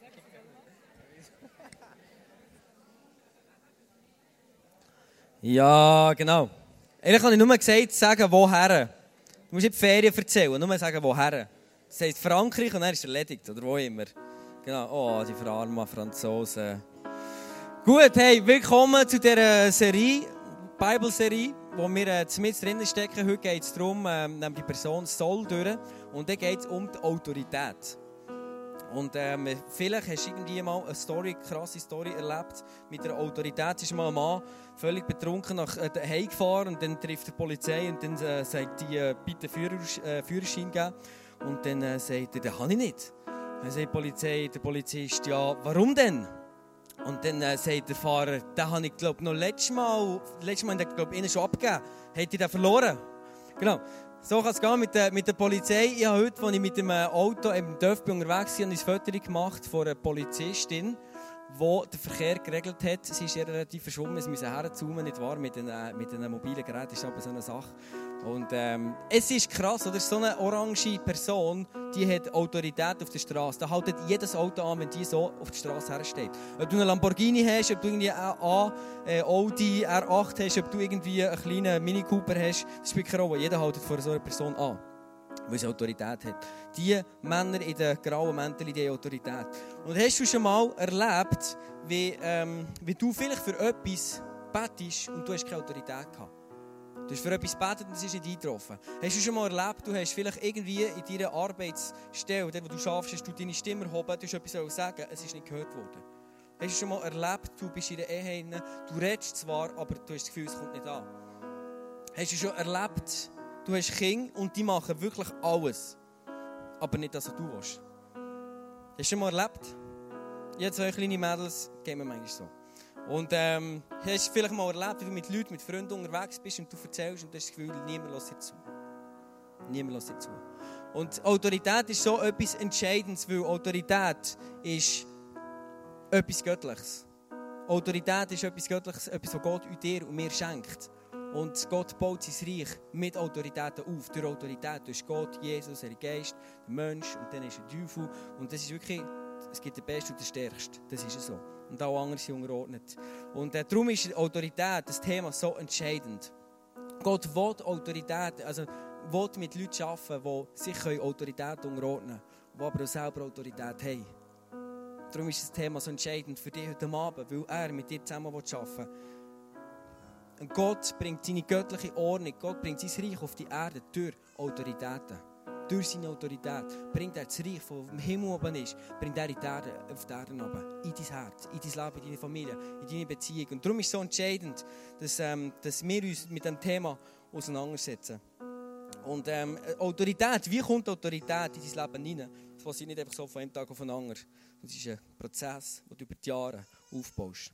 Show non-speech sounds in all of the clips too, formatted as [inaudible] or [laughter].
[laughs] Ja, genau. Eigentlich habe ich nur gesagt, sagen, woher. Du musst nicht die Ferien erzählen, nur sagen, woher. Das heisst Frankreich und dann ist erledigt, oder wo immer. Genau, oh, die verarmen Franzosen. Gut, hey, willkommen zu dieser Serie, Bibelserie, wo wir äh, mit drinnen stecken. Heute geht es darum, ähm, die Person soll durch. Und dann geht es um die Autorität. Und ähm, vielleicht hast du irgendwie mal eine Story, eine krasse Story erlebt mit der Autorität. ist mal ein Mann völlig betrunken nach äh, Hause gefahren und dann trifft die Polizei und dann äh, sagt die, äh, bitte Führer, äh, Führerschein geben. Und dann äh, sagt er, den habe ich nicht. Dann sagt die Polizei, der Polizist, ja, warum denn? Und dann äh, sagt der Fahrer, den habe ich, glaube noch letztes Mal, letztes Mal, glaube ich, schon abgegeben. Hätte ich den verloren? Genau. So kann es gehen mit der, mit der Polizei. Ich habe heute, als ich mit dem Auto im Dorf unterwegs war, ein Foto gemacht von einer Polizistin, die den Verkehr geregelt hat. Sie ist relativ verschwommen, sie müssen herzoomen, nicht wahr? Mit einem, mit einem mobilen Gerät ist aber so eine Sache. Und ähm, es ist krass, oder? So eine orange Person, die hat Autorität auf der Straße. Da haltet jedes Auto an, wenn die so auf der Straße hersteht. Ob du einen Lamborghini hast, ob du irgendwie einen äh, Audi R8 hast, ob du irgendwie einen kleinen Mini Cooper hast, das spielt keine Rolle. Jeder haltet vor so einer Person an, weil sie Autorität hat. Die Männer in den grauen Mänteln, die haben Autorität. Und hast du schon mal erlebt, wie, ähm, wie du vielleicht für etwas betest und du hast keine Autorität gehabt? Du hast für etwas gebetet und es ist nicht eingetroffen. Hast du schon mal erlebt, du hast vielleicht irgendwie in deiner Arbeitsstelle, dort wo du schaffst, hast du deine Stimme erhoben, du hast etwas sagen, es ist nicht gehört worden. Hast du schon mal erlebt, du bist in der Ehe, du redest zwar, aber du hast das Gefühl, es kommt nicht an. Hast du schon erlebt, du hast Kinder und die machen wirklich alles, aber nicht das, was du willst. Hast du schon mal erlebt? Jetzt zwei kleine Mädels, gehen wir manchmal so. Und ähm, hast du vielleicht mal erlebt, wie du mit Leuten, mit Freunden unterwegs bist und du erzählst und du hast das Gefühl, niemand lässt dir zu. Niemand lässt dir zu. Und Autorität ist so etwas Entscheidendes, weil Autorität ist etwas Göttliches. Autorität ist etwas Göttliches, etwas, was Gott dir und mir schenkt. Und Gott baut sein Reich mit Autoritäten auf. Durch Autorität. Du hast Gott, Jesus, der Geist, der Mensch und dann ist der Teufel. Und das ist wirklich, es gibt den Besten und den Stärksten. Das ist so und auch andere sind unterordnet. Und äh, darum ist Autorität, das Thema, so entscheidend. Gott will Autorität, also will mit Leuten arbeiten, die sich Autorität unterordnen können, die aber auch selber Autorität haben. Darum ist das Thema so entscheidend für dich heute Abend, weil er mit dir zusammen arbeiten will. Und Gott bringt seine göttliche Ordnung, Gott bringt sein Reich auf die Erde durch Autoritäten durch seine Autorität bringt er das Reich, das im Himmel oben ist, bringt er in die Erde, auf die Erde oben, in dein Herz, in dein Leben, in deine Familie, in deine Beziehung. Und darum ist es so entscheidend, dass, ähm, dass wir uns mit dem Thema auseinandersetzen. Und ähm, Autorität, wie kommt Autorität in dein Leben hinein? Das passiert nicht einfach so von einem Tag auf den anderen. Das ist ein Prozess, den du über die Jahre aufbaust.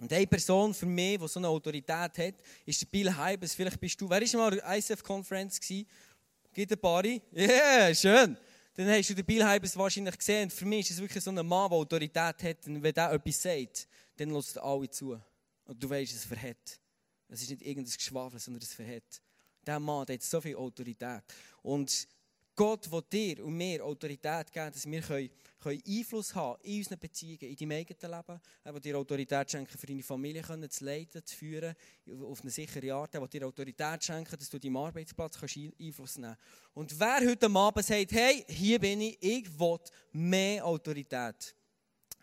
Und eine Person für mich, die so eine Autorität hat, ist Bill Hybels. Vielleicht bist du, wer war mal an der ICF-Konferenz? Gibt ein paar? Yeah, schön. Dann hast du den Bill Hybels wahrscheinlich gesehen. für mich ist es wirklich so ein Mann, der Autorität hat. Und wenn der etwas sagt, dann lässt alle zu. Und du weißt, es verhält. Es ist nicht irgendein Geschwafel, sondern es verhält. Der Mann der hat so viel Autorität. Und Gott will dir und mir Autorität geben, dass wir können, können Einfluss haben in unseren Beziehungen, in deinem eigenen Leben. Er will dir Autorität schenken, für deine Familie zu leiten, zu führen, auf eine sichere Art. Er dir Autorität schenken, dass du deinem Arbeitsplatz kannst Einfluss nehmen kannst. Und wer heute Abend sagt, hey, hier bin ich, ich will mehr Autorität.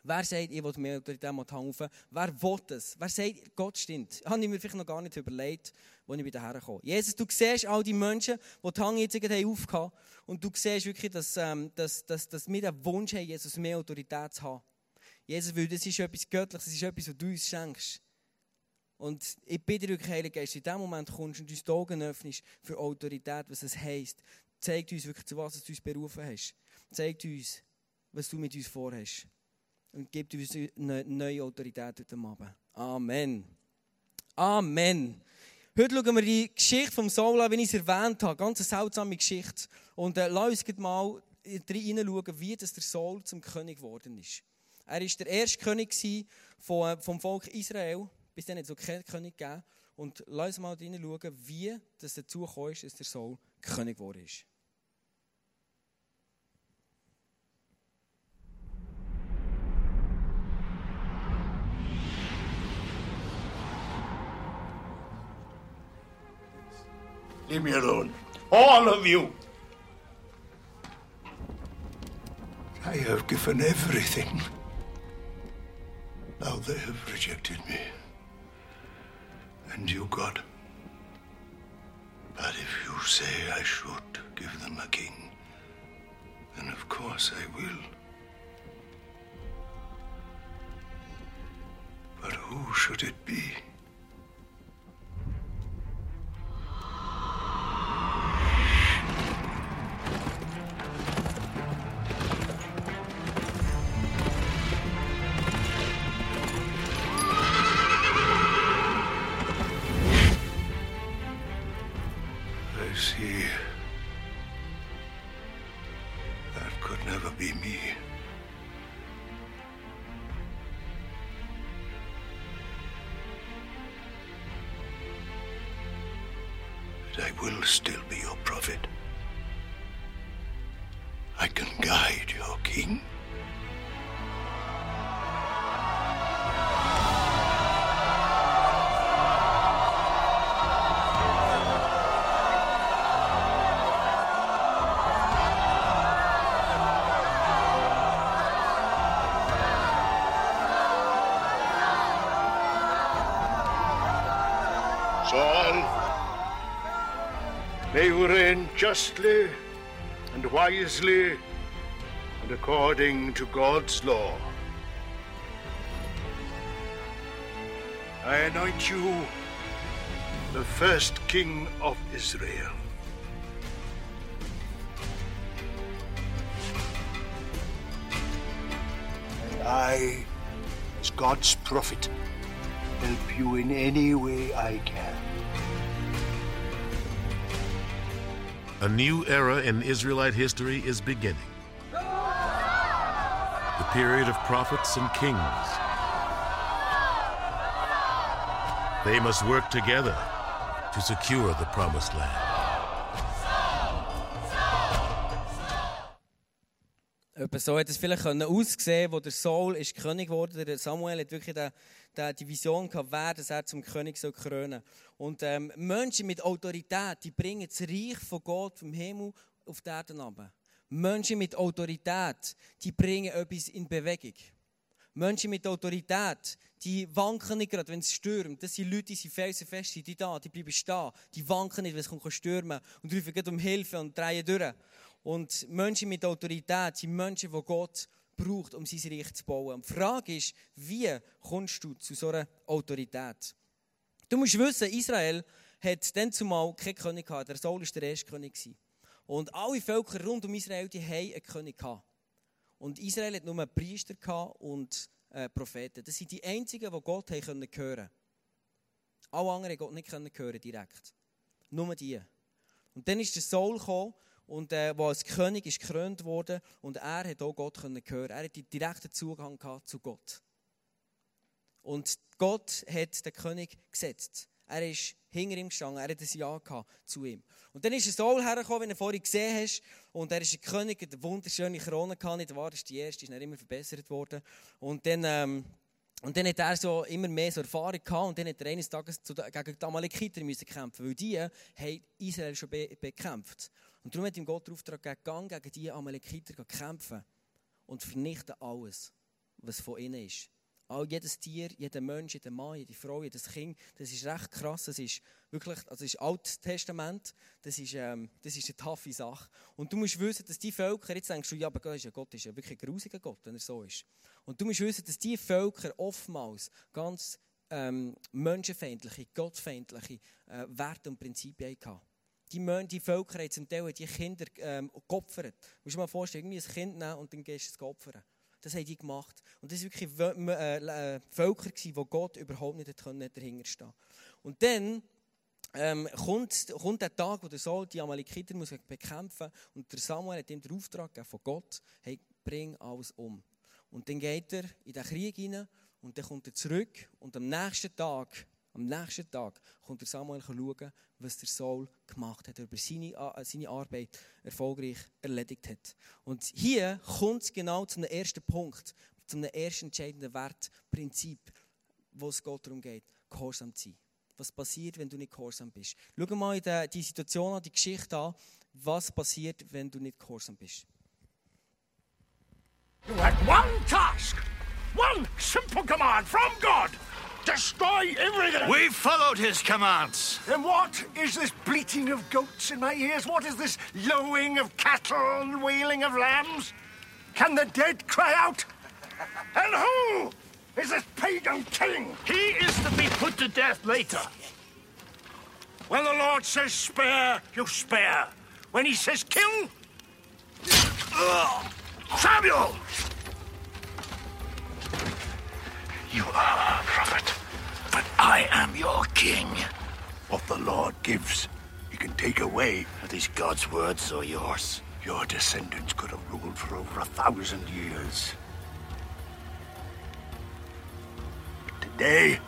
Wer sagt, ich will mehr Autorität mal hängen? Wer will das? Wer sagt, Gott stimmt? Habe ich mir vielleicht noch gar nicht überlegt, als ich wieder herkomme. Jesus, du siehst all die Menschen, die die Hang jetzt aufgehauen und du siehst wirklich, dass, ähm, dass, dass, dass wir den Wunsch haben, Jesus mehr Autorität zu haben. Jesus, weil das ist etwas Göttliches, das ist etwas, was du uns schenkst. Und ich bitte wirklich, Heiliger Geist, in dem Moment kommst und uns die Augen öffnest für Autorität, was es heisst. Zeig uns wirklich, zu was du uns berufen hast. Zeig uns, was du mit uns vorhast und gibt uns eine neue Autorität heute Abend. Amen. Amen. Heute schauen wir die Geschichte vom Saul an, wie ich es erwähnt habe. Ganz eine seltsame Geschichte. Und äh, lass uns mal hineinschauen, wie das der Saul zum König geworden ist. Er war der erste König vom, äh, vom Volk Israel. Bis dann hat es so keinen König gegeben. Und lass uns mal hineinschauen, wie das dazu gekommen ist, dass der Saul König geworden ist. Leave me alone. All of you. I have given everything. Now they have rejected me. And you, God. But if you say I should give them a king, then of course I will. But who should it be? You reign justly and wisely and according to God's law. I anoint you the first king of Israel. And I, as God's prophet, help you in any way I can. A new era in Israelite history is beginning. The period of prophets and kings. They must work together to secure the promised land. Etwa so hat es vielleicht können aussehen wo der Saul ist König Der Samuel hat wirklich die, die, die Vision gehabt, wer das er zum König soll krönen Und ähm, Menschen mit Autorität, die bringen das Reich von Gott vom Himmel auf die Erde runter. Menschen mit Autorität, die bringen etwas in Bewegung. Menschen mit Autorität, die wanken nicht gerade, wenn es stürmt. Das sind Leute, die sind felsenfest, die da, die bleiben stehen. Die wanken nicht, wenn es stürmen und rufen um Hilfe und drehen durch. Und Menschen mit Autorität sind Menschen, die Gott braucht, um sein Reich zu bauen. Und die Frage ist, wie kommst du zu so einer Autorität? Du musst wissen, Israel hat dann zumal keinen König gehabt. Der Saul war der erste König. Und alle Völker rund um Israel, die haben einen König gehabt. Und Israel hat nur Priester gehabt und äh, Propheten. Das sind die einzigen, die Gott haben können. Alle anderen Gott nicht können hören direkt. Nur die. Und dann ist der Saul gekommen und äh, als König ist gekrönt wurde und er hat auch Gott können hören. Er hat direkten Zugang gehabt zu Gott. Und Gott hat den König gesetzt. Er ist hinter ihm gestanden, er hat ein Ja gehabt zu ihm. Und dann ist ein Saul hergekommen, wie du vorhin gesehen hast. Und er ist ein König, eine wunderschöne Krone gehabt, nicht wahr? Das ist die erste, ist dann immer verbessert worden. Und dann, ähm, und dann hat er so immer mehr so Erfahrung gehabt und dann hat er eines Tages zu, gegen die Amalekiter müssen kämpfen, weil die haben Israel schon be bekämpft. Und darum hat ihm Gott den Auftrag gegeben, gegen diese Amalekiter zu kämpfen und vernichten alles, was von ihnen ist. All, jedes Tier, jeder Mensch, jeder Mann, jede Frau, jedes Kind, das ist recht krass. Das ist wirklich, also das ist Altes Testament, das ist, ähm, das ist eine taffe Sache. Und du musst wissen, dass die Völker, jetzt denkst du, ja, aber Gott ist ja, Gott ist ja wirklich ein grusiger Gott, wenn er so ist. Und du musst wissen, dass die Völker oftmals ganz ähm, menschenfeindliche, gottfeindliche äh, Werte und Prinzipien hatten. Die, Men die Völker haben zum Teil die Kinder ähm, geopfert. Du musst dir mal vorstellen, irgendwie ein Kind nehmen und dann gehst du es opfern. Das haben die gemacht. Und das waren wirklich äh, äh, Völker, die Gott überhaupt nicht dahinter stehen Und dann ähm, kommt, kommt der Tag, wo der Saul die Amalekiter muss bekämpfen muss. Und der Samuel hat ihm den Auftrag von Gott, hey, bring alles um. Und dann geht er in den Krieg hinein und dann kommt er zurück. Und am nächsten Tag, am nächsten Tag kommt der Samuel schauen, was der Saul gemacht hat, über seine, seine Arbeit erfolgreich erledigt hat. Und hier kommt es genau zum ersten Punkt, zum ersten entscheidenden Wertprinzip, wo es Gott darum geht, gehorsam zu sein. was passiert, wenn du nicht gehorsam bist. Schau mal die, die Situation an, die Geschichte an, was passiert, wenn du nicht gehorsam bist. You had one task, one simple command from God. Destroy everything. We followed his commands. Then what is this bleating of goats in my ears? What is this lowing of cattle and wailing of lambs? Can the dead cry out? And who is this pagan king? He is to be put to death later. When the Lord says spare, you spare. When he says kill, Samuel! You are a prophet. But I am your king. What the Lord gives, he can take away. Are these God's words or yours? Your descendants could have ruled for over a thousand years. But today,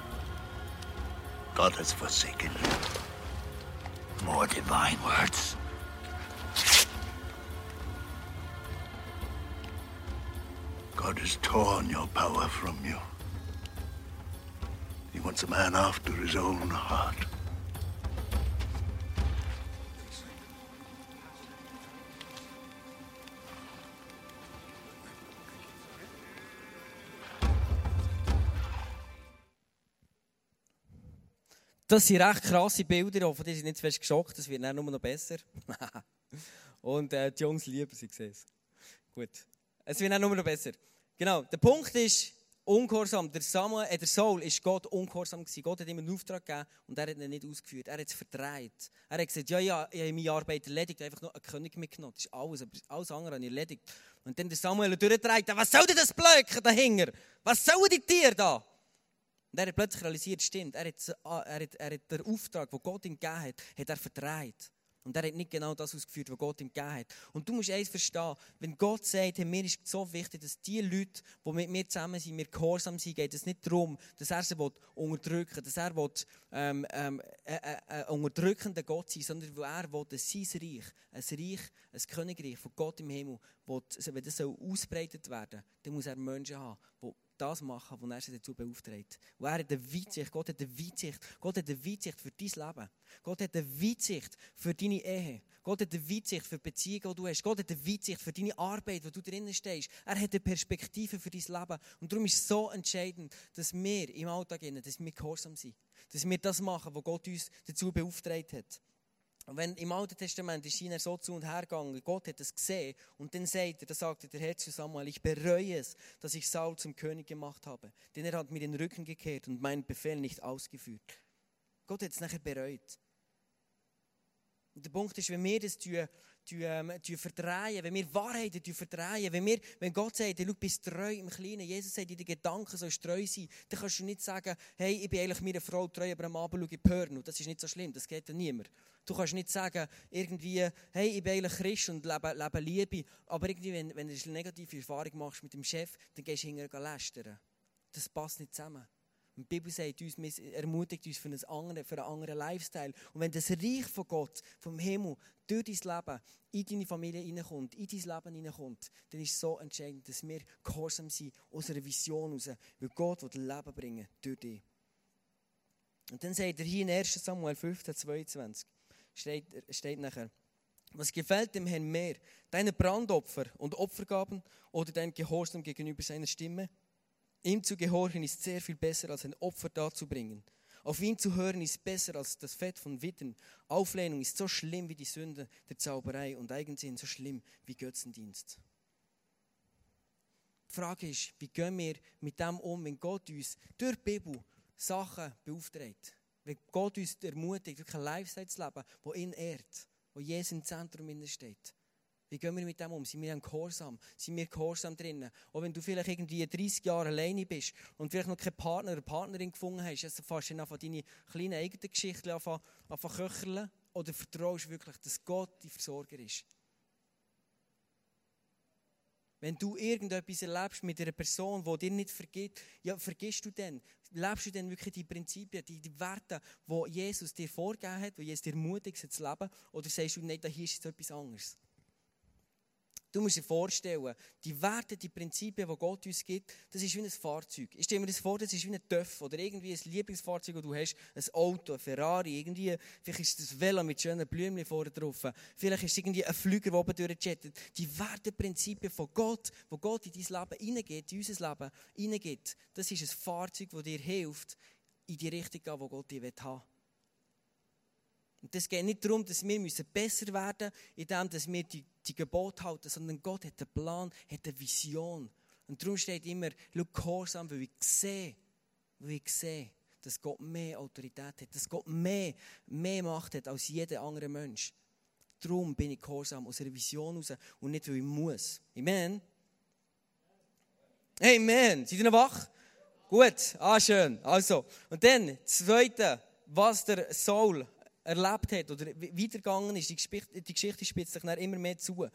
God has forsaken you. More divine words. God has torn your power from you. Wants a man after his own heart. Das sind recht krasse Bilder, ich hoffe, die sind nicht fest geschockt, das wird dann nur noch besser. [laughs] Und äh, die Jungs lieben sie, sehen es. Gut. Es wird dann nur noch besser. Genau, der Punkt ist, ungehorsam. Der, Samuel, äh, der Saul ist Gott ungehorsam gewesen. Gott hat ihm einen Auftrag gegeben und er hat ihn nicht ausgeführt. Er hat es verdreht. Er hat gesagt, ja, ja, ich habe meine Arbeit erledigt, einfach nur einen König mitgenommen. Das ist alles, aber alles andere habe ich erledigt. Und dann der Samuel durchdreht, was soll denn das Blöcke dahinter? Was sollen die Tiere da? Und er hat plötzlich realisiert, stimmt, er hat, er hat, er hat den Auftrag, den Gott ihm gegeben hat, hat er verdreht. Und er hat nicht genau das ausgeführt, was Gott ihm gegeben hat. Und du musst eins verstehen, wenn Gott sagt, hey, mir ist so wichtig, dass die Leute, die mit mir zusammen sind, mir gehorsam sind, geht es nicht darum, dass er sie unterdrücken will, dass er will, ähm, ähm, ein, ein unterdrückender Gott sein sondern weil er will, dass sein Reich, ein Reich, ein Königreich von Gott im Himmel, will, wenn das ausbreitet werden soll, dann muss er Menschen haben, die das machen, was er sie dazu beauftragt. Und er hat eine Weitsicht, Gott hat eine Weitsicht, Gott hat eine Weitsicht für dein Leben. Gott hat eine Weitsicht für deine Ehe. Gott hat eine Weitsicht für die Beziehungen, die du hast. Gott hat eine Weitsicht für deine Arbeit, wo du drinnen stehst. Er hat eine Perspektive für dein Leben. Und darum ist es so entscheidend, dass wir im Alltag, dass wir gehorsam sind. Dass wir das machen, was Gott uns dazu beauftragt hat. Wenn im Alten Testament ist er so zu und her gegangen, Gott hat es gesehen und dann sagt er, da sagte der Herr zu Samuel, ich bereue es, dass ich Saul zum König gemacht habe, denn er hat mir den Rücken gekehrt und meinen Befehl nicht ausgeführt. Gott hat es nachher bereut. Und der Punkt ist, wenn wir das tun verdrehen, wenn wir Wahrheiten verdrehen, wenn, wir, wenn Gott sagt, du bist treu im Kleinen, Jesus sagt, in den Gedanken sollst treu sein, dann kannst du nicht sagen, hey, ich bin eigentlich meiner Frau treu, aber am Abend schaue ich Porno. Das ist nicht so schlimm, das geht ja niemand. Du kannst nicht sagen, irgendwie, hey, ich bin eigentlich Christ und lebe, lebe Liebe, aber irgendwie, wenn, wenn du eine negative Erfahrung machst mit dem Chef, dann gehst du hinterher lästern. Das passt nicht zusammen. Die Bibel sagt uns, ermutigt uns für einen, anderen, für einen anderen Lifestyle. Und wenn das Reich von Gott, vom Himmel, durch dein Leben, in deine Familie hineinkommt, in dein Leben hineinkommt, dann ist es so entscheidend, dass wir gehorsam sind aus einer Vision heraus, weil Gott will Leben bringen durch dich. Und dann sagt er hier in 1 Samuel 15, 22, steht, steht nachher, was gefällt dem Herrn mehr, deine Brandopfer und Opfergaben oder dein Gehorsam gegenüber seiner Stimme? Ihm zu gehorchen ist sehr viel besser, als ein Opfer darzubringen. Auf ihn zu hören ist besser als das Fett von Witten. Auflehnung ist so schlimm wie die Sünde der Zauberei und Eigensinn so schlimm wie Götzendienst. Die Frage ist, wie gehen wir mit dem um, wenn Gott uns durch die Bibel Sachen beauftragt? Wenn Gott uns ermutigt, wirklich ein Lifestyle zu leben, wo ihn ehrt, wo Jesus im Zentrum steht. Wie gehen wir mit dem um? Sind wir Gehorsam? Sind wir Gehorsam drinnen? Auch wenn du vielleicht irgendwie 30 Jahre alleine bist und vielleicht noch keinen Partner oder Partnerin gefunden hast, also fährst du einfach deine kleinen eigenen Geschichten an köcheln oder vertraust du wirklich, dass Gott dein Versorger ist? Wenn du irgendetwas erlebst mit einer Person, die dir nicht vergibt, ja, vergisst du dann? Lebst du dann wirklich die Prinzipien, die, die Werte, die Jesus dir vorgegeben hat, die Jesus dir mutig zu leben? Oder sagst du, nein, da hier ist jetzt etwas anderes? Du musst dir vorstellen, die Werte, die Prinzipien, die Gott uns gibt, das ist wie ein Fahrzeug. Ich stelle mir das vor, das ist wie ein Töff oder irgendwie ein Lieblingsfahrzeug, das du hast, ein Auto, ein Ferrari, irgendwie, vielleicht ist das Velo mit schönen Blümchen vorne drauf, vielleicht ist es irgendwie ein Flüger, der oben durchjettet. Die Werte, Prinzipien von Gott, wo Gott in dein Leben hineingeht, in unser Leben hineingeht, das ist ein Fahrzeug, das dir hilft, in die Richtung zu gehen, die Gott dir haben will. Und es geht nicht darum, dass wir besser werden müssen, indem wir die, die Gebote halten, sondern Gott hat einen Plan, hat eine Vision. Und darum steht immer, schau gehorsam, weil ich sehe, weil ich sehe, dass Gott mehr Autorität hat, dass Gott mehr, mehr Macht hat als jeder andere Mensch. Darum bin ich gehorsam aus einer Vision heraus und nicht, weil ich muss. Amen. Amen. Seid ihr noch wach? Gut, ah, schön. Also, und dann, zweite, was der Saul erlebt hat oder weitergegangen ist, die Geschichte, die Geschichte spitzt sich dann immer mehr zu.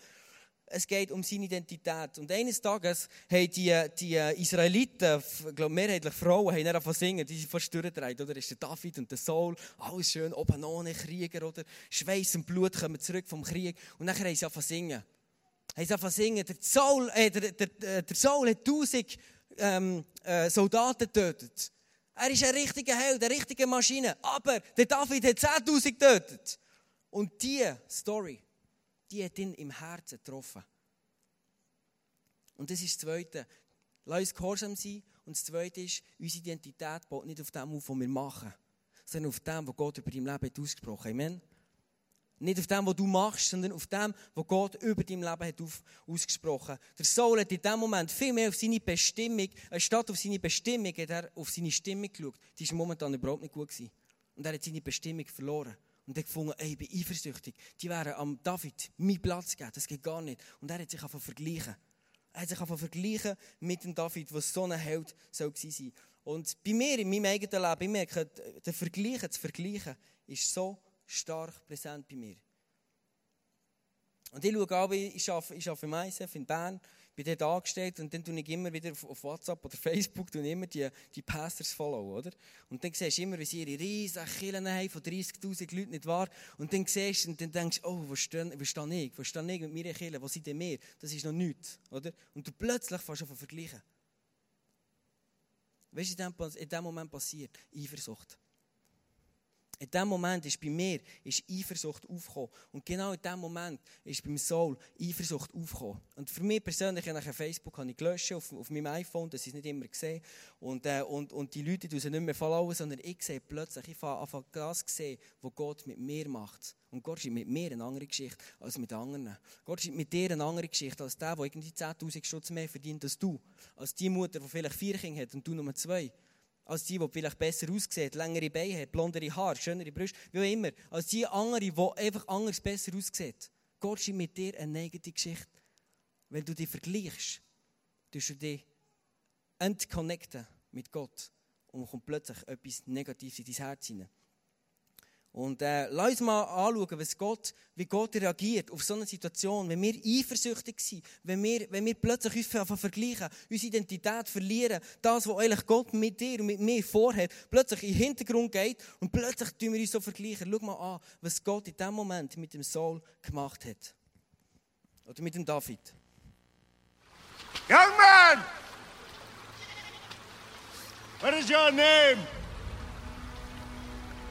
Es geht um seine Identität. Und eines Tages haben die, die Israeliten, ich glaube mehrheitlich Frauen, haben angefangen singen, die sind fast durchgedreht, oder? Ist der David und der Saul, alles schön, oben ohne Krieger, oder? Schweiß und Blut kommen zurück vom Krieg. Und dann haben sie angefangen singen. Haben sie angefangen singen, der Saul, äh, der, der, der Saul hat tausend ähm, äh, Soldaten getötet. Er ist ein richtiger Held, eine richtige Maschine. Aber der David hat 10.000 getötet. Und diese Story, die hat ihn im Herzen getroffen. Und das ist das Zweite. Lass uns gehorsam sein. Und das Zweite ist, unsere Identität baut nicht auf dem auf, was wir machen, sondern auf dem, was Gott über dein Leben ausgesprochen hat. Amen. Nicht auf dem, was du machst, sondern auf dem, was Gott über dein Leben hat auf, ausgesprochen. Der Saul hat in dem Moment viel mehr auf seine Bestimmung, anstatt auf seine Bestimmung, hat er auf seine Stimmung geschaut. Die war momentan überhaupt nicht gut. Gewesen. Und er hat seine Bestimmung verloren. Und er hat gefunden, ey, ich bin eifersüchtig. Die wären am David meinen Platz gegeben. Das geht gar nicht. Und er hat sich einfach vergleichen. Er hat sich einfach vergleichen mit dem David, was so ein Held soll sein Und bei mir, in meinem eigenen Leben, ich merke, der Vergleichen, zu vergleichen, ist so stark präsent bei mir. Und ich schaue auch, ich arbeite, im ISF in Bern, bin dort angestellt und dann tue ich immer wieder auf WhatsApp oder [laughs] Facebook tue immer die, die Pastors follow, oder? Und dann siehst du immer, wie sie ihre riesen Killen haben von 30'000 Leuten, nicht wahr? Und dann siehst du und dann denkst du, oh, wo stehe, wo stehe ich? Wo stehe ich mit meinen Killen? Wo sind denn wir? Das ist noch nichts, oder? Und du plötzlich fängst an vergleichen. Weißt du, in dem Moment passiert? Eifersucht. In dem Moment ist bei mir ist Eifersucht aufgekommen. Und genau in dem Moment ist beim Saul Eifersucht aufgekommen. Und für mich persönlich, nach Facebook habe ich gelöscht auf, auf meinem iPhone, dass ich es nicht immer sehe. Und, äh, und, und die Leute tun nicht mehr followen, sondern ich sehe plötzlich, ich fange an das sehen, was Gott mit mir macht. Und Gott schreibt mit mir eine andere Geschichte als mit anderen. Gott schreibt mit dir eine andere Geschichte als der, der irgendwie 10.000 Stutz mehr verdient als du. Als die Mutter, die vielleicht vier Kinder hat und du nur zwei als die, die vielleicht besser aussieht, längere Beine hat, blondere Haare, schönere Brüste, wie auch immer. Als die andere, die einfach anders besser aussieht. Gott schreibt mit dir eine negative Geschichte. Wenn du dich vergleichst, tust du dich entconnecten mit Gott und kommt plötzlich etwas Negatives in dein Herz hinein. Und äh, lass uns mal anschauen, was Gott, wie Gott reagiert auf so eine Situation, wenn wir eifersüchtig sind, wenn wir, wenn wir plötzlich uns vergleichen, unsere Identität verlieren, das, was eigentlich Gott mit dir und mit mir vorhat, plötzlich in den Hintergrund geht und plötzlich tun wir uns so vergleichen. Schau mal an, was Gott in diesem Moment mit dem Saul gemacht hat. Oder mit dem David. Young man! What is your name?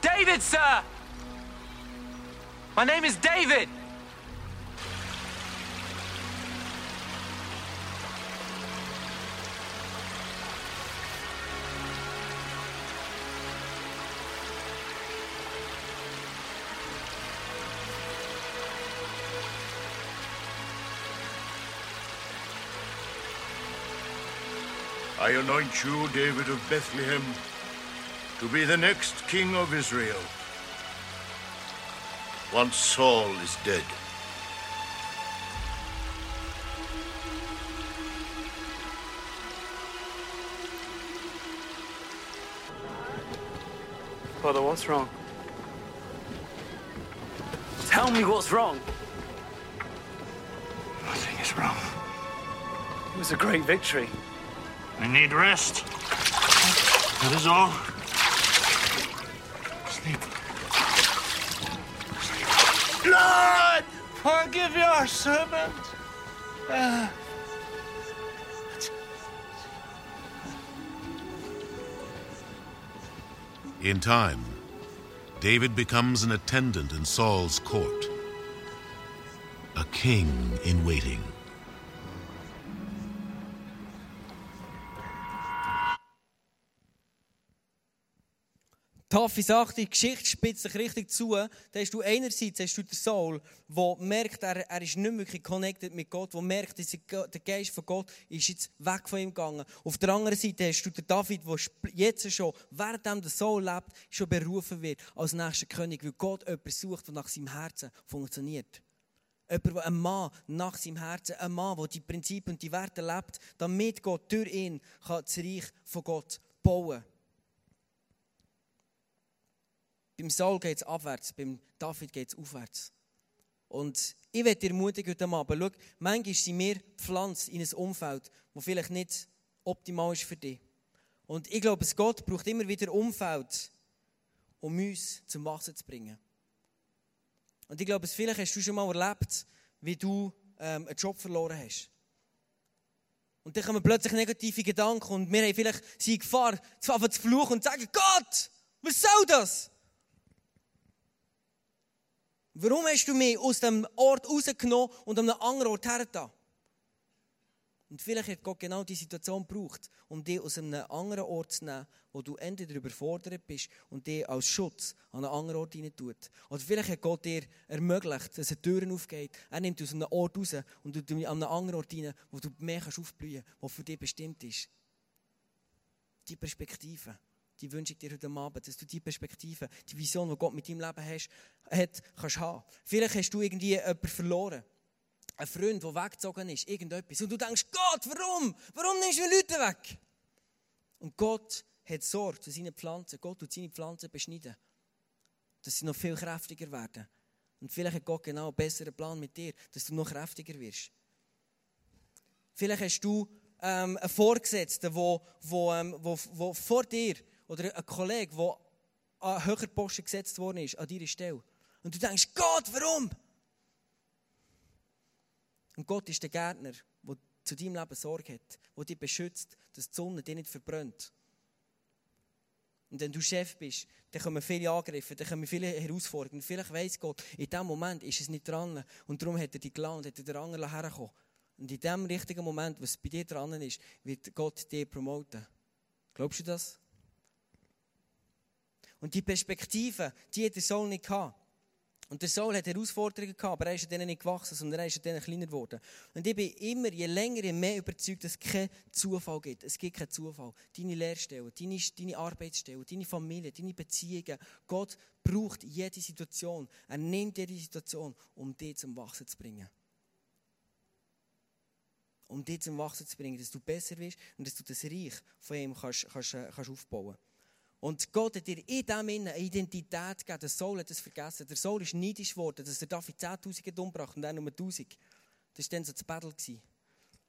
David, sir! My name is David! I anoint you, David of Bethlehem, to be the next king of Israel. Once Saul is dead. Father, what's wrong? Tell me what's wrong. Nothing is wrong. It was a great victory. I need rest. That is all. Forgive your servant. Uh, in time, David becomes an attendant in Saul's court, a king in waiting. Taffi sagt, die Geschichte spitzt sich richtig zu. Da hast du einerseits hast du den Saul, der merkt, er, er ist nicht wirklich connected mit Gott, der merkt, dass der Geist von Gott ist jetzt weg von ihm gegangen. Auf der anderen Seite hast du den David, der jetzt schon, während der Saul lebt, schon berufen wird als nächster König, weil Gott jemanden sucht, der nach seinem Herzen funktioniert. Jemand, ein Mann nach seinem Herzen, ein Mann, der die Prinzipien und die Werte lebt, damit Gott durch ihn kann das Reich von Gott bauen kann. Beim Saul geht es abwärts, beim David geht es aufwärts. Und ich werde dir ermutigen heute Abend, schau, manchmal sind wir gepflanzt in ein Umfeld, das vielleicht nicht optimal ist für dich. Und ich glaube, Gott braucht immer wieder Umfeld, um uns zum Wachsen zu bringen. Und ich glaube, vielleicht hast du schon mal erlebt, wie du ähm, einen Job verloren hast. Und dann kommen plötzlich negative Gedanken und wir haben vielleicht sie Gefahr, zu fluchen und zu sagen, Gott, was soll das? Warum hast du mich aus dem Ort rausgenommen und an einen anderen Ort hergetan? Und vielleicht hat Gott genau diese Situation gebraucht, um dich aus einem anderen Ort zu nehmen, wo du entweder überfordert bist und dich als Schutz an einen anderen Ort hinein tut. Oder vielleicht hat Gott dir ermöglicht, dass eine Türen aufgeht. Er nimmt dich aus einem Ort raus und du an einen anderen Ort hinein, wo du mehr aufblühen kannst, der für dich bestimmt ist. Die Perspektive die wünsche ich dir heute Abend, dass du die Perspektive, die Vision, die Gott mit deinem Leben hast, hat, kannst haben. Vielleicht hast du irgendwie jemanden verloren. Ein Freund, der weggezogen ist, irgendetwas. Und du denkst, Gott, warum? Warum nimmst du Leute weg? Und Gott hat Sorge zu seinen Pflanzen. Gott tut seine Pflanzen beschneiden. Dass sie noch viel kräftiger werden. Und vielleicht hat Gott genau einen besseren Plan mit dir, dass du noch kräftiger wirst. Vielleicht hast du ähm, einen Vorgesetzten, der wo, wo, ähm, wo, wo vor dir oder ein Kollege, der an höherer Posten gesetzt worden ist, an deiner Stelle. Und du denkst, Gott, warum? Und Gott ist der Gärtner, der zu deinem Leben Sorge hat, der dich beschützt, dass die Sonne dich nicht verbrennt. Und wenn du Chef bist, dann kommen viele Angriffe, dann kommen viele Herausforderungen. Vielleicht weiss Gott, in diesem Moment ist es nicht dran. Und darum hat er dich geladen, hat er den anderen hergekommen. Und in dem richtigen Moment, was bei dir dran ist, wird Gott dich promoten. Glaubst du das? Und die Perspektive, die hat der Saul nicht gehabt. Und der Saul hat Herausforderungen gehabt, aber er ist denen nicht gewachsen, sondern er ist denen kleiner geworden. Und ich bin immer, je länger, je mehr überzeugt, dass es keinen Zufall gibt. Es gibt keinen Zufall. Deine Lehrstelle, deine, deine Arbeitsstelle, deine Familie, deine Beziehungen. Gott braucht jede Situation. Er nimmt jede Situation, um dich zum Wachsen zu bringen. Um dich zum Wachsen zu bringen, dass du besser wirst und dass du das Reich von ihm kannst, kannst, kannst aufbauen kannst. Und Gott hat dir in dem eine Identität gegeben. Der Saul hat das vergessen. Der Saul ist neidisch geworden, dass der David 10.000 umgebracht und er nur 1.000. Das war dann so das Battle.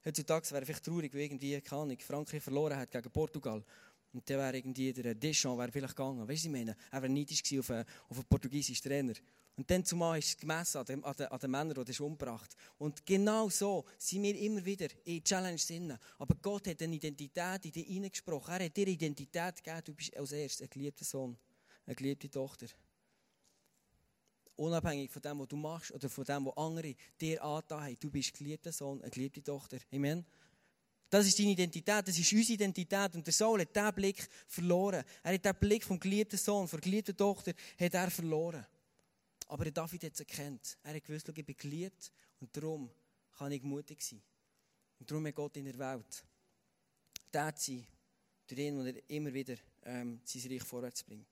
Heutzutage wäre es vielleicht traurig, wenn irgendwie, keine Ahnung, Frankreich verloren hat gegen Portugal. Und dann wäre irgendwie der Deschamps wäre vielleicht gegangen. Weißt du, ich meine, er war neidisch auf einen, auf einen portugiesischen Trainer. Und dann zumal ist es gemessen an den, an den, an den Männern, die umgebracht Und genau so sind wir immer wieder in Challenge drin. Aber Gott hat eine Identität in dich hineingesprochen. Er hat dir Identität gegeben. Du bist als erstes ein geliebter Sohn, eine geliebte Tochter. Unabhängig von dem, was du machst oder von dem, was andere dir angetan haben. Du bist ein geliebter Sohn, eine geliebte Tochter. Amen. Das ist deine Identität, das ist unsere Identität. Und der Saul hat diesen Blick verloren. Er hat den Blick vom geliebten Sohn, von der geliebten Tochter, hat er verloren. Aber der David hat es erkannt. Er hat gewusst, ich bin geliebt und darum kann ich mutig sein. Und darum hat Gott in der Welt der sein, durch den, wo er immer wieder ähm, sein Reich vorwärts bringt.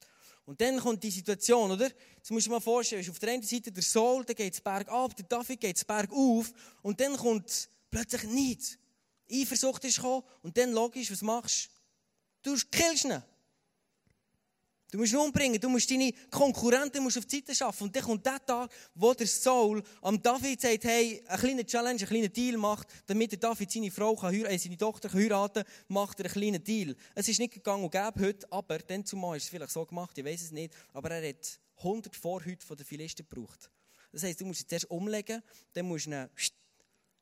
Und dann kommt die Situation, oder? Jetzt musst du dir mal vorstellen, auf der einen Seite der Saul, der geht es berg ab, der David geht es berg auf und dann kommt plötzlich nichts. Eifersucht ist gekommen und dann logisch, was machst du? Du killst ihn. Du musst ihn umbringen, du musst deine Konkurrenten musst auf die Seite schaffen. Und dann kommt der Tag, wo der Saul am David sagt, hey, eine kleine Challenge, einen kleinen Deal macht, damit der David seine Frau kann äh, seine Tochter kann heiraten macht er einen kleinen Deal. Es ist nicht gegangen und gäbe heute, aber dann zumal ist es vielleicht so gemacht, ich weiß es nicht, aber er hat 100 Vorhüte von den Philisten gebraucht. Das heisst, du musst ihn zuerst umlegen, dann musst du ihn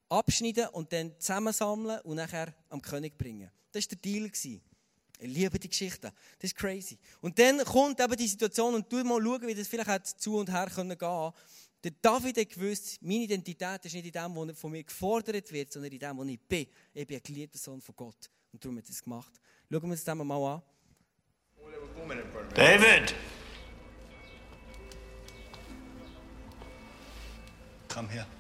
abschneiden und dann zusammensammeln und nachher am König bringen. Das war der Deal. Ich liebe die Geschichte. Das ist crazy. Und dann kommt eben die Situation und du mal schauen, wie das vielleicht zu und her gehen können. Der David hat gewusst, meine Identität ist nicht in dem, was von mir gefordert wird, sondern in dem, was ich bin. Ich bin ein geliebter Sohn von Gott. Und darum hat er es gemacht. Schauen wir uns das mal an. David! Come here.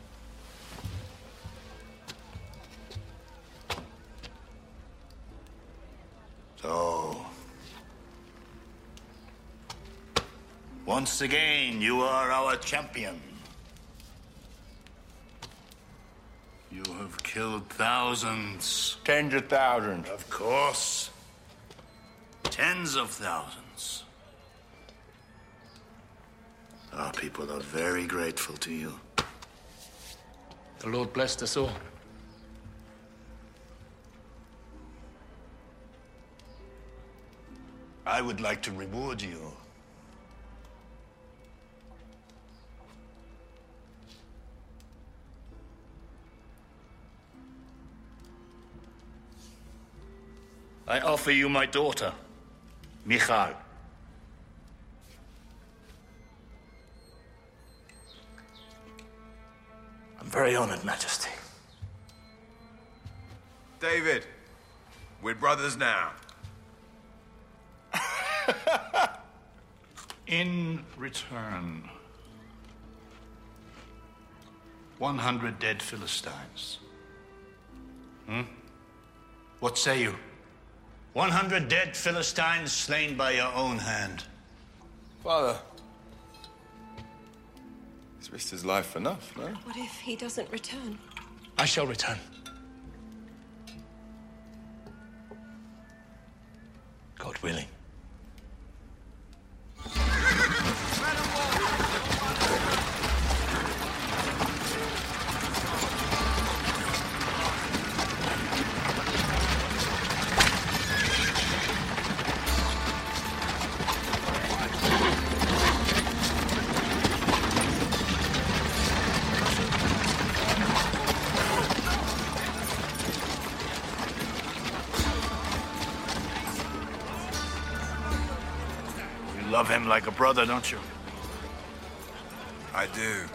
So. Once again, you are our champion. You have killed thousands. Tens of thousands. Of course. Tens of thousands. Our people are very grateful to you. The Lord blessed us all. I would like to reward you. I offer you my daughter, Michal. I'm very honored, Majesty. David, we're brothers now. In return, 100 dead Philistines. Hmm? What say you? 100 dead Philistines slain by your own hand. Father, he's risked his life enough, no? What if he doesn't return? I shall return. God willing. You love him like a brother, don't you? I do.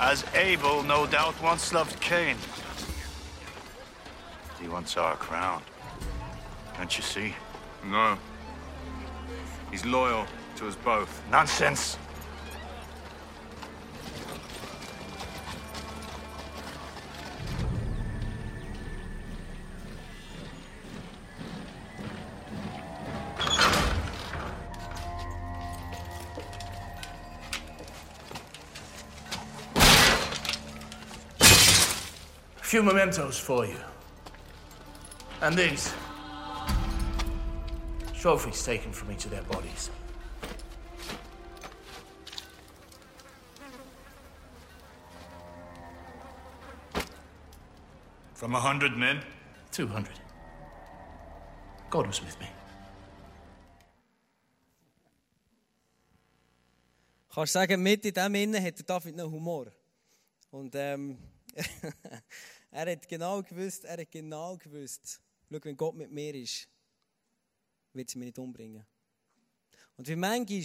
As Abel no doubt once loved Cain. He wants our crown. Can't you see? No. He's loyal to us both. Nonsense. Few mementos for you. And these. Trophies taken from each of their bodies. From a hundred men? 200. God was with me. Kannst du sagen, mit in dem Innen hat der David noch Humor. Und ähm, [laughs] er hat genau gewusst, er hat genau gewusst, schau, wenn Gott mit mir ist, wird sie mich nicht umbringen. Und wie manchmal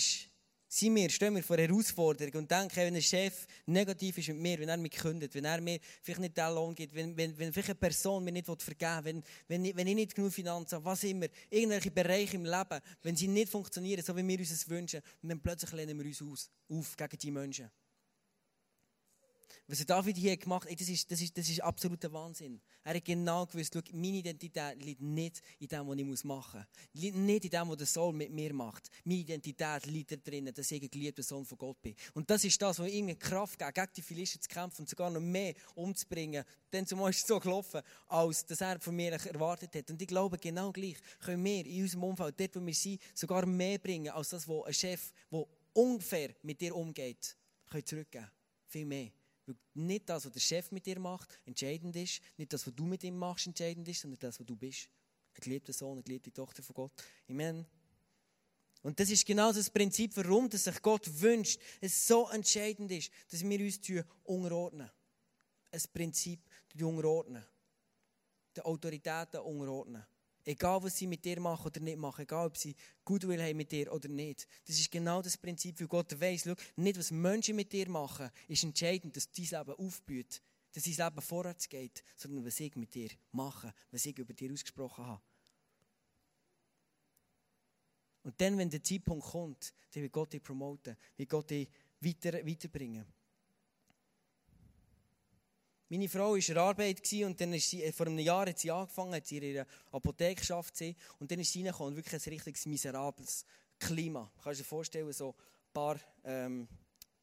sind wir, stehen wir vor Herausforderungen und denken, wenn ein Chef negativ ist mit mir, wenn er mich kündigt, wenn er mir vielleicht nicht den Lohn gibt, wenn, wenn, wenn vielleicht eine Person mir nicht vergeben will, wenn, wenn, wenn ich nicht genug Finanzen habe, was immer, irgendwelche Bereiche im Leben, wenn sie nicht funktionieren, so wie wir uns es wünschen, und dann plötzlich lehnen wir uns aus, auf gegen die Menschen. Was David hier gemacht hat, das ist, das, ist, das ist absoluter Wahnsinn. Er hat genau gewusst, schau, meine Identität liegt nicht in dem, was ich machen muss. Liegt nicht in dem, was der Sohn mit mir macht. Meine Identität liegt da drinnen, dass ich ein geliebter Sohn von Gott bin. Und das ist das, was ihm Kraft gibt, gegen die Philister zu kämpfen und sogar noch mehr umzubringen. Denn zumal ist es so gelaufen, als dass er von mir erwartet hat. Und ich glaube, genau gleich können wir in unserem Umfeld, dort wo wir sind, sogar mehr bringen, als das, was ein Chef, der ungefähr mit dir umgeht, kann zurückgeben. Viel mehr. Nicht das, was der Chef mit dir macht, entscheidend ist. Nicht das, was du mit ihm machst, entscheidend ist, sondern das, was du bist. Ein geliebter Sohn, eine geliebte Tochter von Gott. Amen. Und das ist genau das Prinzip, warum dass sich Gott wünscht, es so entscheidend ist, dass wir uns unterordnen. ein Prinzip, die unterordnen. Den Autoritäten unterordnen. Egal, was sie mit dir machen oder nicht machen, egal, ob sie Goodwill haben mit dir oder nicht. Das ist genau das Prinzip, weil Gott weiss, schau, nicht was Menschen mit dir machen, ist entscheidend, dass dein Leben aufblüht, dass dein Leben vorwärts geht, sondern was ich mit dir mache, was ich über dir ausgesprochen habe. Und dann, wenn der Zeitpunkt kommt, dann wird Gott dich promoten, wird Gott dich weiter, weiterbringen. Meine Frau war in der Arbeit und dann ist sie, vor einem Jahr hat sie angefangen, hat sie in ihrer Apotheke geschafft und dann ist sie reingekommen, wirklich ein richtig miserables Klima. Kannst du dir vorstellen, so ein paar, ähm,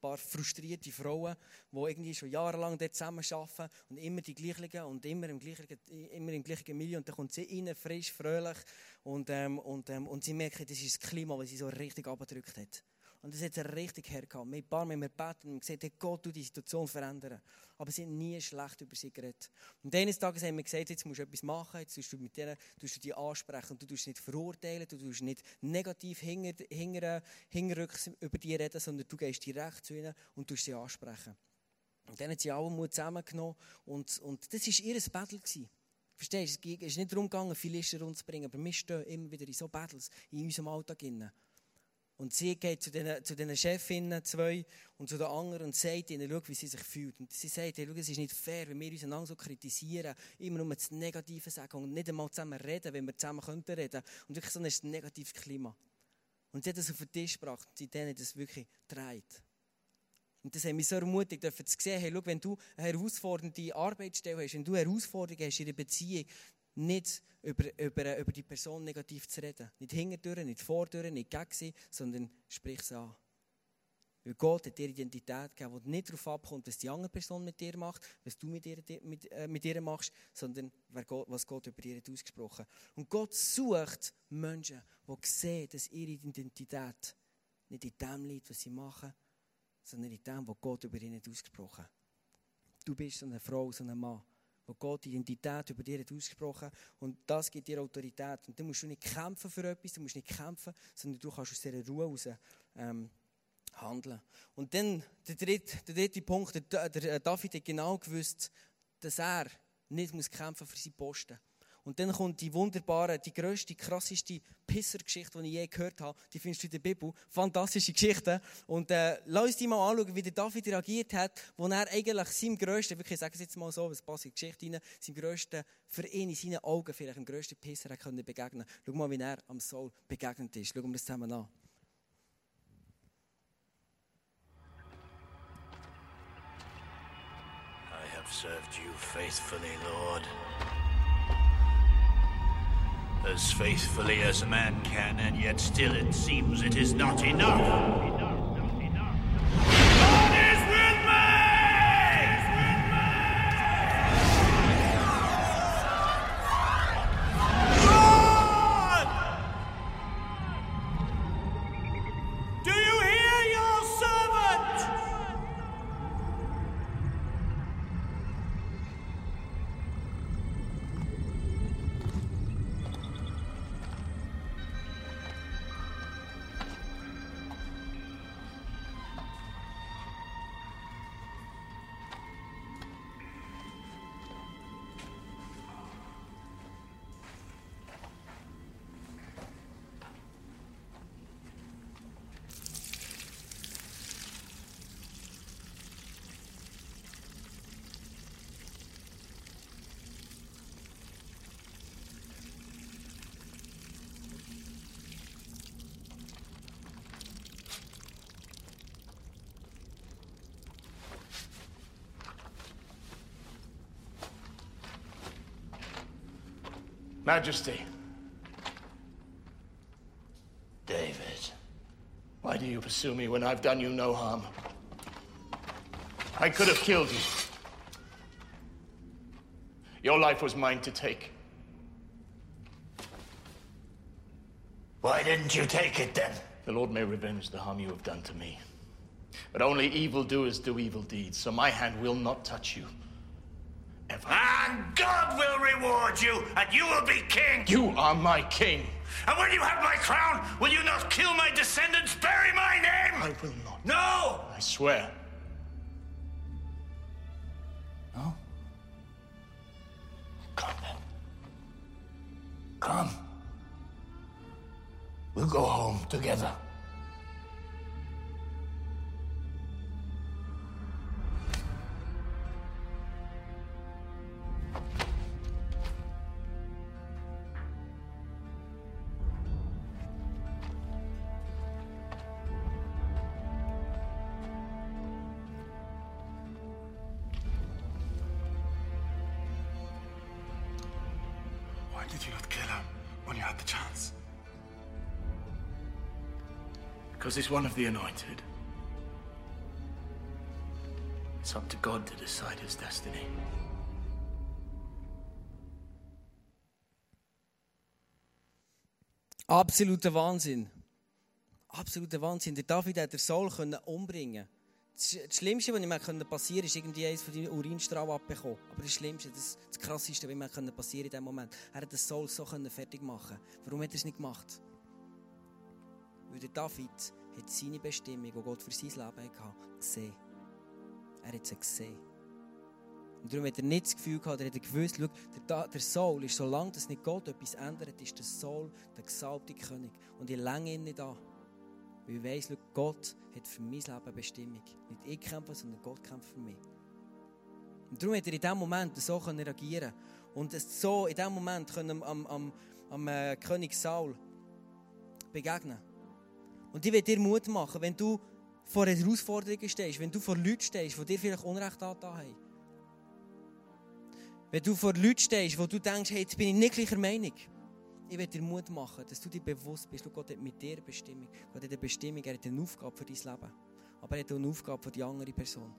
paar frustrierte Frauen, die irgendwie schon jahrelang dort zusammen arbeiten und immer die gleichen und immer im gleichen, immer im gleichen Milieu und dann kommt sie rein, frisch, fröhlich und, ähm, und, ähm, und sie merken, das ist das Klima, das sie so richtig abgedrückt hat. Und das hat er richtig hergehabt. Wir ein paar Mal beten und gesagt, Gott du die Situation verändern. Aber sie haben nie schlecht über sie geredet. Und eines Tages haben wir gesagt, jetzt musst du etwas machen, jetzt tust du mit denen, tust du die ansprechen. Du tust nicht verurteilen, du tust nicht negativ hinterrücks über die reden, sondern du gehst direkt zu ihnen und tust sie ansprechen. Und dann hat sie alle Mut zusammengenommen und, und das war ihr Battle. Verstehst du? Es ist nicht darum gegangen, Philister umzubringen, aber wir stehen immer wieder in so Battles in unserem Alltag. Rein. Und sie geht zu den, zu den Chefinnen, zwei, und zu den anderen und sagt ihnen, schau, wie sie sich fühlt. Und sie sagt, hey, schau, es ist nicht fair, wenn wir uns so kritisieren, immer nur das Negative sagen und nicht einmal zusammen reden, wenn wir zusammen könnten reden. Und wirklich so ein negatives Klima. Und sie hat das auf den Tisch gebracht und seitdem hat das wirklich gedreht. Und das hat mich so ermutigt, zu sehen, hey, schau, wenn du eine herausfordernde Arbeitsstelle hast, wenn du Herausforderungen hast in der Beziehung, nicht über, über, über die Person negativ zu reden. Nicht hinterdurch, nicht vordurch, nicht gegen sondern sprich sie an. Weil Gott hat dir Identität gegeben, die nicht darauf abkommt, was die andere Person mit dir macht, was du mit ihr, mit, äh, mit ihr machst, sondern was Gott über ihr hat ausgesprochen Und Gott sucht Menschen, die sehen, dass ihre Identität nicht in dem liegt, was sie machen, sondern in dem, was Gott über ihnen hat ausgesprochen. Du bist so eine Frau, so ein Mann wo Gott die Identität über dir hat ausgesprochen und das gibt dir Autorität. Und dann musst du nicht kämpfen für etwas, du musst nicht kämpfen, sondern du kannst aus dieser Ruhe heraus ähm, handeln. Und dann der dritte, der dritte Punkt, der, der David hat genau gewusst, dass er nicht muss kämpfen für seinen Posten. Und dann kommt die wunderbare, die grösste, krasseste Pisser-Geschichte, die ich je gehört habe. Die findest du in der Bibel. Fantastische Geschichte. Und äh, lass uns die mal anschauen, wie der David reagiert hat, wo er eigentlich seinem grössten, wirklich, ich sage es jetzt mal so, es passt in die Geschichte rein, seinem grössten, für ihn in seinen Augen vielleicht dem grössten Pisser können begegnen. Schau mal, wie er am Saul begegnet ist. Schauen wir das zusammen an. Served you faithfully, Lord. As faithfully as a man can, and yet still it seems it is not enough. Majesty. David. Why do you pursue me when I've done you no harm? I could have killed you. Your life was mine to take. Why didn't you take it then? The Lord may revenge the harm you have done to me. But only evildoers do evil deeds, so my hand will not touch you and God will reward you, and you will be king. You are my king. And when you have my crown, will you not kill my descendants, bury my name? I will not. No! I swear. No? Come then. Come. We'll go home together. You not kill when you had the chance? Because he's one of the anointed. It's up to God to decide his destiny. Absoluter Wahnsinn. Absoluter Wahnsinn. Der David hat den Saul können umbringen das das Schlimmste, was ihm passieren konnte, ist irgendwie eines von den Urinstrahlen abbekommen. Aber das Schlimmste, das, das Krasseste, was ihm passieren in diesem Moment, er hat den Saul so fertig machen Warum hat er es nicht gemacht? Weil der David hat seine Bestimmung, die Gott für sein Leben hatte, gesehen. Er hat sie gesehen. Und darum hat er nicht das Gefühl gehabt, er hat gewusst, schau, der, der Saul ist, solange das nicht Gott etwas ändert, ist der Saul der gesalbte König. Und ich länge ihn nicht an. Weil ich weiss, Gott hat für mein Leben eine Bestimmung. Nicht ich kämpfe, sondern Gott kämpft für mich. Und darum hat er in diesem Moment so reagieren Und so in diesem Moment können am, am, am äh, König Saul begegnen. Und ich will dir Mut machen, wenn du vor Herausforderungen stehst, wenn du vor Leuten stehst, die dir vielleicht Unrecht angetan haben. Wenn du vor Leuten stehst, wo du denkst, hey, jetzt bin ich nicht gleicher Meinung. Ich will dir Mut machen, dass du dir bewusst bist, schau, Gott hat mit dir Bestimmung. Gott hat eine Bestimmung, er hat eine Aufgabe für dein Leben. Aber er hat auch eine Aufgabe für die andere Person.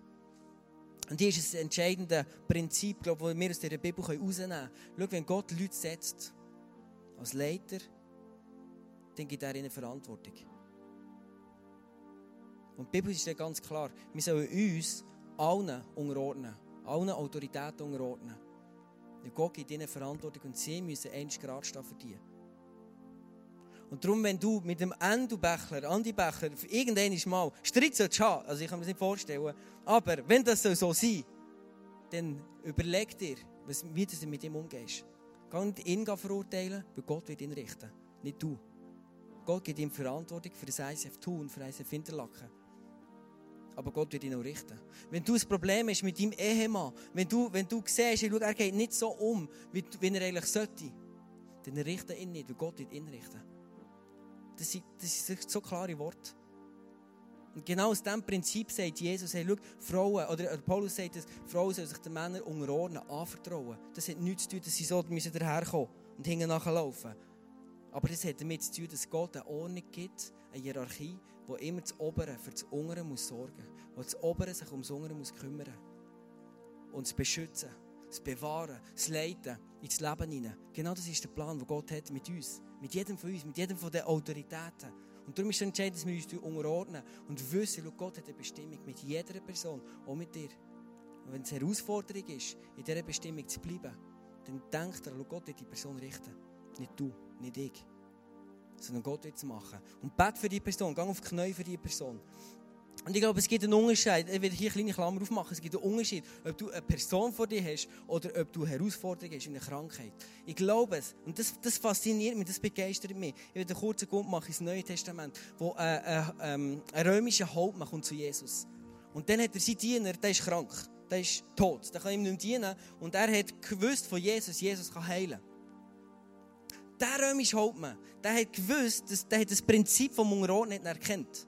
Und hier ist ein entscheidendes Prinzip, glaube ich, das wir aus dieser Bibel herausnehmen können. Schau, wenn Gott Leute setzt, als Leiter, dann gibt er ihnen Verantwortung. Und die Bibel ist dann ganz klar, wir sollen uns allen unterordnen, allen Autoritäten unterordnen. Und Gott gibt ihnen Verantwortung und sie müssen eins gerade stehen für die. Und darum, wenn du mit dem Endo Bächler, Andi Bächler, irgendwann mal Streit sollst haben, also ich kann mir das nicht vorstellen, aber wenn das so sein soll, dann überleg dir, wie du mit ihm umgehst. Geh nicht ihn verurteilen, weil Gott wird ihn richten, nicht du. Gott gibt ihm Verantwortung für das ICF Thun, für das ICF Interlaken. Aber Gott wird ihn auch richten. Wenn du ein Problem hast mit deinem Ehemann, wenn du, wenn du siehst, schau, er geht nicht so um, wie, wie er eigentlich sollte, dann richte ihn nicht, weil Gott wird ihn richten. Das sind, das sind so klare Worte. Und genau aus diesem Prinzip sagt Jesus, hey, schau, Frauen, oder, Paulus sagt, dass Frauen sollen sich den Männern unterordnen, anvertrauen. Das hat nichts zu tun, dass sie so müssen daherkommen und hinten nachlaufen. Aber das hat damit zu tun, dass Gott eine Ordnung gibt, eine Hierarchie, wo immer das Obere für das Ungere muss sorgen, wo das Obere sich ums Ungere muss kümmern und das Beschützen, das Bewahren, das Leiten ins Leben hinein. Genau das ist der Plan, den Gott hat mit uns, mit jedem von uns, mit jedem von den Autoritäten. Und darum ist es entscheidend, dass wir uns unterordnen und wissen, schau, Gott hat eine Bestimmung mit jeder Person, auch mit dir. Und wenn es eine Herausforderung ist, in dieser Bestimmung zu bleiben, dann denk daran, schau, Gott wird die Person richten. Nicht du, nicht ich. Sondern Gott wird es machen. Und bett für die Person, geh auf die Knie für die Person. Und ich glaube, es gibt einen Unterschied. Ich will hier eine kleine Klammer aufmachen. Es gibt einen Unterschied, ob du eine Person vor dir hast oder ob du eine Herausforderung hast, eine Krankheit. Ich glaube es. Und das, das fasziniert mich, das begeistert mich. Ich will einen kurzen Grund machen ins Neue Testament, wo äh, äh, ähm, ein römischer Hauptmann kommt zu Jesus. Und dann hat er seinen Diener, der ist krank. Der ist tot. Der kann ihm nicht dienen. Und er hat gewusst von Jesus, Jesus kann heilen. Der römische Hauptmann, der hat gewusst, dass, der hat das Prinzip vom nicht erkannt.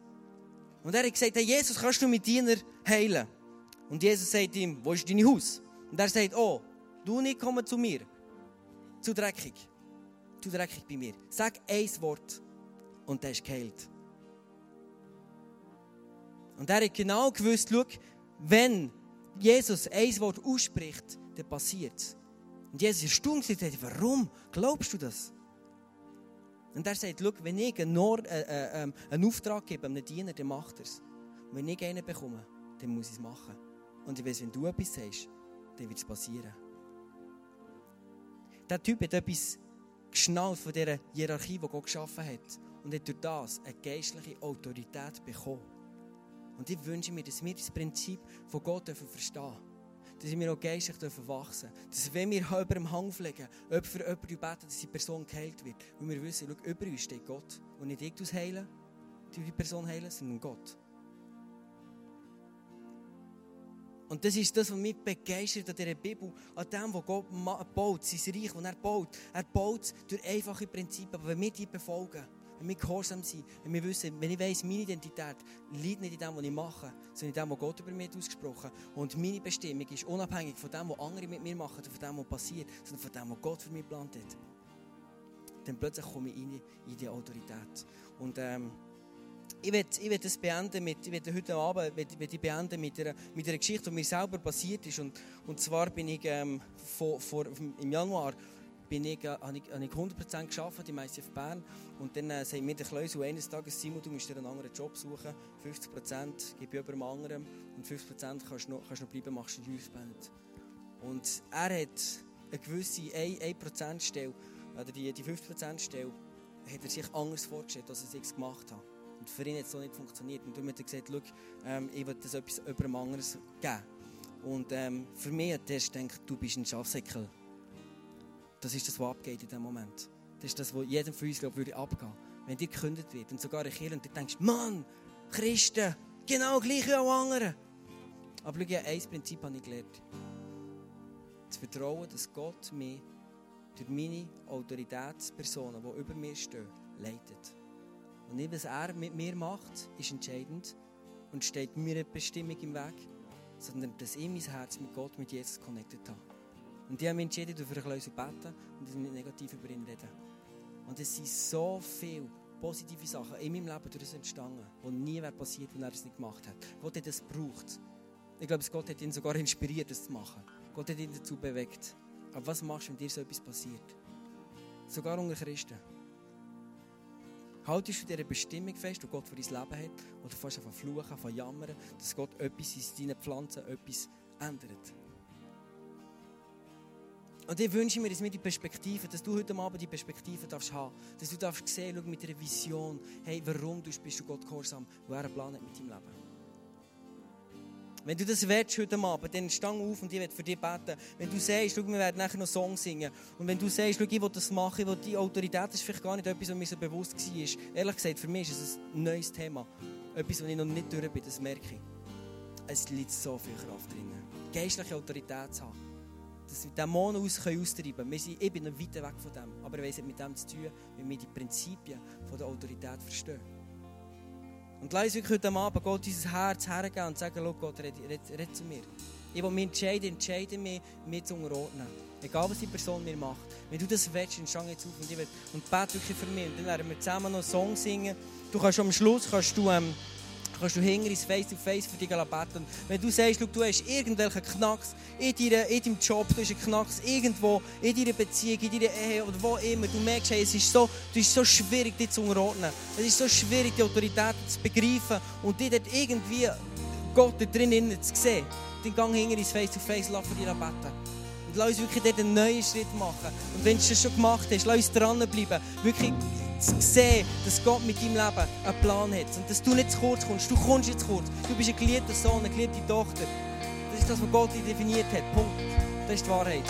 Und er hat gesagt, hey, Jesus, kannst du mit Diener heilen? Und Jesus sagt ihm, wo ist dein Haus? Und er sagt, oh, du nicht kommen zu mir. Zu dreckig. Zu dreckig bei mir. Sag ein Wort und der ist geheilt. Und er hat genau gewusst, schau, wenn Jesus ein Wort ausspricht, dann passiert es. Und Jesus ist erstaunt und sagt, warum glaubst du das? Und er sagt, schau, wenn ich einen, Nord, äh, äh, einen Auftrag gebe, einem Diener, dann macht er es. Wenn ich einen bekomme, dann muss ich es machen. Und ich weiß, wenn du etwas sagst, dann wird es passieren. Der Typ hat etwas geschnallt von dieser Hierarchie, die Gott geschaffen hat. Und hat durch das eine geistliche Autorität bekommen. Und ich wünsche mir, dass wir das Prinzip von Gott verstehen dürfen. Dass wir auch geistlich dürfen wachsen. Dass wenn wir über dem Hang fliegen, jemand für jemanden beten, dass die Person geheilt wird. Weil wir wissen, schau, über uns steht Gott. Und nicht ich heilen, die Person heilen, sondern Gott. Und das ist das, was mich begeistert an dieser Bibel, an dem, was Gott baut, sein Reich, das er baut. Er baut durch einfache Prinzipien, aber wenn wir die befolgen, wenn wir gehorsam sind, wenn wir wissen, wenn ich weiss, meine Identität liegt nicht in dem, was ich mache, sondern in dem, was Gott über mich ausgesprochen hat. Und meine Bestimmung ist unabhängig von dem, was andere mit mir machen, von dem, was passiert, sondern von dem, was Gott für mich geplant hat. Dann plötzlich komme ich in, die Autorität. Und ähm, ich werde ich das beenden mit, ich werde heute Abend will, will ich beenden mit einer, mit einer Geschichte, die mir selber passiert ist. Und, und zwar bin ich ähm, vor, vor, im Januar bin ich, äh, habe ich, habe ich 100% gearbeitet im ICF Bern. Und dann äh, sagt mir der Kleusel eines Tages, Simon, du musst dir einen anderen Job suchen. 50% gebe ich über anderen und 50% kannst du noch, kannst noch bleiben, machst du Youth Band. Und er hat eine gewisse 1%-Stelle, oder die, die 50%-Stelle, hat er sich anders vorgestellt, als er es gemacht hat. Und für ihn hat es so nicht funktioniert. Und darum hat er gesagt, ähm, ich will das etwas über einem anderes geben. Und ähm, für mich hat er gedacht, du bist ein Schafsäckel. Das ist das, was abgeht in diesem Moment. Das ist das, was jedem von uns glaub, würde abgehen Wenn dir gekündigt wird und sogar ein Kirche und du denkst, Mann, Christen, genau gleich wie auch andere. Aber schau, ein Prinzip habe ich gelernt. Zu vertrauen, dass Gott mich durch meine Autoritätspersonen, die über mir stehen, leitet. Und nicht, was er mit mir macht, ist entscheidend und steht mir eine Bestimmung im Weg, sondern dass ich mein Herz mit Gott, mit Jesus connected habe. Und die haben mich entschieden, für ein bisschen beten und nicht negativ über ihn reden. Und es sind so viele positive Sachen in meinem Leben durch entstanden, die nie wäre passiert, wenn er es nicht gemacht hat. Gott hat es gebraucht. Ich glaube, Gott hat ihn sogar inspiriert, das zu machen. Gott hat ihn dazu bewegt. Aber was machst du, wenn dir so etwas passiert? Sogar unter Christen. Haltest du dieser Bestimmung fest, die Gott für dein Leben hat? Oder fährst du von fluchen, von jammern, dass Gott etwas in deinen Pflanzen etwas ändert? Und ich wünsche mir, dass wir die Perspektive, dass du heute Abend die Perspektive darfst haben, dass du darfst sehen, schau mit einer Vision, hey, warum du bist du Gott gehorsam, wo er einen Plan hat mit deinem Leben. Wenn du das willst heute Abend, dann stang auf und ich werde für dich beten. Wenn du sagst, schau, wir werden nachher noch Songs singen. Und wenn du sagst, schau, ich will das machen, ich will die Autorität, ist vielleicht gar nicht etwas, was mir so bewusst war. Ehrlich gesagt, für mich ist es ein neues Thema. Etwas, wo ich noch nicht durch bin, das merke ich. Es liegt so viel Kraft drin. Geistliche Autorität zu haben. Dass wir Dämonen aus können austreiben können. Ich bin noch weit weg von dem. Aber es hat mit dem zu tun, wenn wir die Prinzipien von der Autorität verstehen. Und lass uns wirklich heute Abend Gott unser Herz hergeben und sagen, Gott, red, red, red zu mir. Ich will mich entscheiden, entscheide mich, mich zu unterordnen. Egal, was die Person mir macht. Wenn du das willst, dann schau jetzt auf und, ich und bete wirklich für mich. Und dann werden wir zusammen noch einen Song singen. Du kannst am Schluss kannst du, ähm, kannst du hinter ins Face-to-Face für dich beten. Wenn du sagst, du hast irgendwelchen Knacks in, deiner, in deinem Job, du hast einen Knacks irgendwo, in deiner Beziehung, in deiner Ehe oder wo immer, du merkst, hey, es ist so, du ist so schwierig, dich zu unterordnen. Es ist so schwierig, die Autorität zu begreifen und dir dort irgendwie Gott da drin zu sehen. Dann gang hinter ins Face-to-Face, lass für dich beten. Und lass uns wirklich dort einen neuen Schritt machen. Und wenn du das schon gemacht hast, lass uns dranbleiben. Wirklich zu sehen, dass Gott mit deinem Leben einen Plan hat. Und dass du nicht zu kurz kommst. Du kommst zu kurz. Du bist ein geliebter Sohn, eine geliebte Tochter. Das ist das, was Gott dich definiert hat. Punkt. Das ist die Wahrheit.